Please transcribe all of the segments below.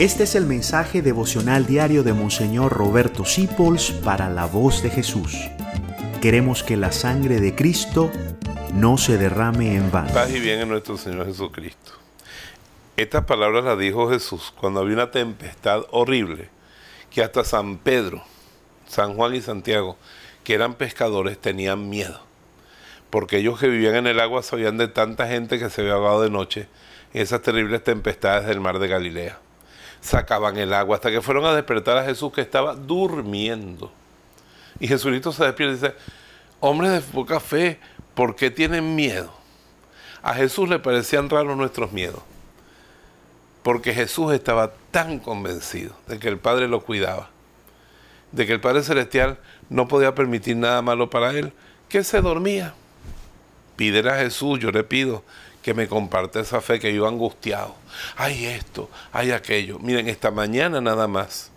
Este es el mensaje devocional diario de Monseñor Roberto Sipols para la voz de Jesús. Queremos que la sangre de Cristo no se derrame en vano. Paz y bien en nuestro Señor Jesucristo. Estas palabras las dijo Jesús cuando había una tempestad horrible que hasta San Pedro, San Juan y Santiago, que eran pescadores, tenían miedo. Porque ellos que vivían en el agua sabían de tanta gente que se había ahogado de noche en esas terribles tempestades del mar de Galilea sacaban el agua hasta que fueron a despertar a Jesús que estaba durmiendo. Y Jesucristo se despierta y dice, hombres de poca fe, ¿por qué tienen miedo? A Jesús le parecían raros nuestros miedos, porque Jesús estaba tan convencido de que el Padre lo cuidaba, de que el Padre Celestial no podía permitir nada malo para él, que se dormía. Pídele a Jesús, yo le pido que me comparte esa fe que yo angustiado. Hay esto, hay aquello. Miren, esta mañana nada más.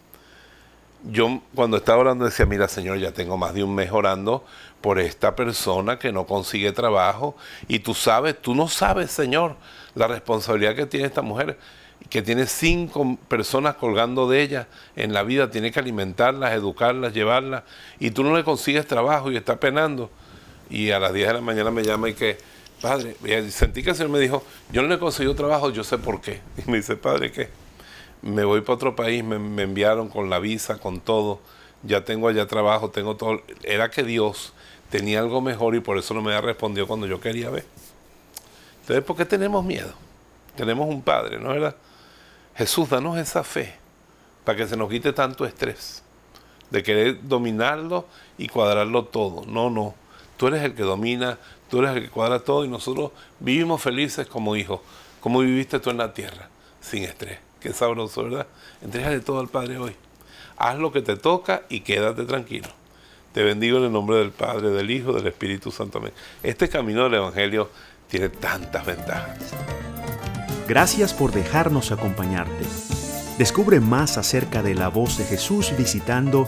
Yo cuando estaba orando decía, mira Señor, ya tengo más de un mes orando por esta persona que no consigue trabajo. Y tú sabes, tú no sabes, Señor, la responsabilidad que tiene esta mujer, que tiene cinco personas colgando de ella en la vida, tiene que alimentarlas, educarlas, llevarlas. Y tú no le consigues trabajo y está penando. Y a las 10 de la mañana me llama y que Padre, sentí que el Señor me dijo, yo no le he conseguido trabajo, yo sé por qué. Y me dice, Padre, ¿qué? Me voy para otro país, me, enviaron con la visa, con todo, ya tengo allá trabajo, tengo todo. Era que Dios tenía algo mejor y por eso no me había respondido cuando yo quería ver. Entonces, ¿por qué tenemos miedo? Tenemos un Padre, ¿no verdad? Jesús, danos esa fe para que se nos quite tanto estrés de querer dominarlo y cuadrarlo todo. No, no. Tú eres el que domina, tú eres el que cuadra todo y nosotros vivimos felices como hijos, como viviste tú en la tierra, sin estrés. Qué sabroso, ¿verdad? Entrégale todo al Padre hoy. Haz lo que te toca y quédate tranquilo. Te bendigo en el nombre del Padre, del Hijo, del Espíritu Santo. Amén. Este camino del Evangelio tiene tantas ventajas. Gracias por dejarnos acompañarte. Descubre más acerca de la voz de Jesús visitando